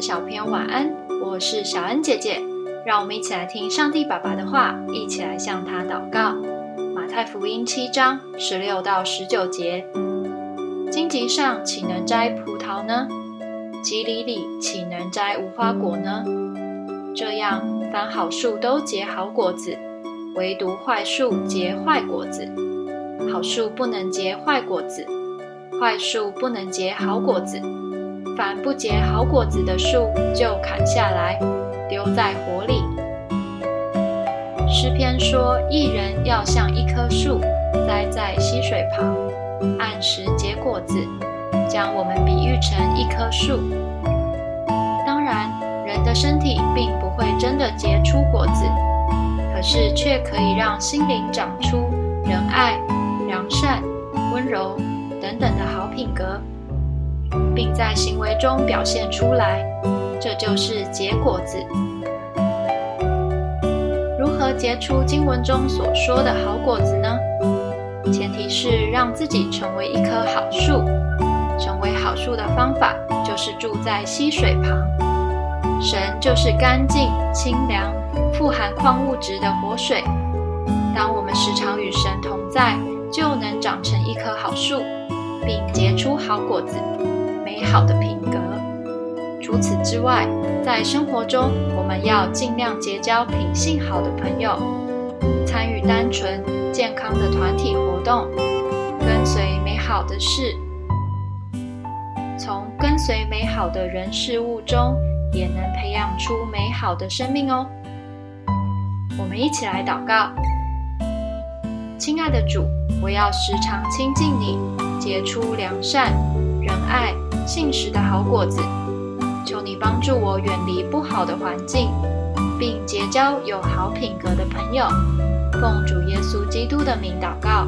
小朋友晚安，我是小恩姐姐，让我们一起来听上帝爸爸的话，一起来向他祷告。马太福音七章十六到十九节：荆棘上岂能摘葡萄呢？棘藜里岂能摘无花果呢？这样，凡好树都结好果子，唯独坏树结坏果子。好树不能结坏果子，坏树不能结好果子。凡不结好果子的树，就砍下来，丢在火里。诗篇说：“一人要像一棵树，栽在溪水旁，按时结果子。”将我们比喻成一棵树。当然，人的身体并不会真的结出果子，可是却可以让心灵长出仁爱、良善、温柔等等的好品格。并在行为中表现出来，这就是结果子。如何结出经文中所说的好果子呢？前提是让自己成为一棵好树。成为好树的方法，就是住在溪水旁。神就是干净、清凉、富含矿物质的活水。当我们时常与神同在，就能长成一棵好树，并结出好果子。美好的品格。除此之外，在生活中，我们要尽量结交品性好的朋友，参与单纯健康的团体活动，跟随美好的事。从跟随美好的人事物中，也能培养出美好的生命哦。我们一起来祷告：亲爱的主，我要时常亲近你，结出良善、仁爱。信实的好果子，求你帮助我远离不好的环境，并结交有好品格的朋友。奉主耶稣基督的名祷告。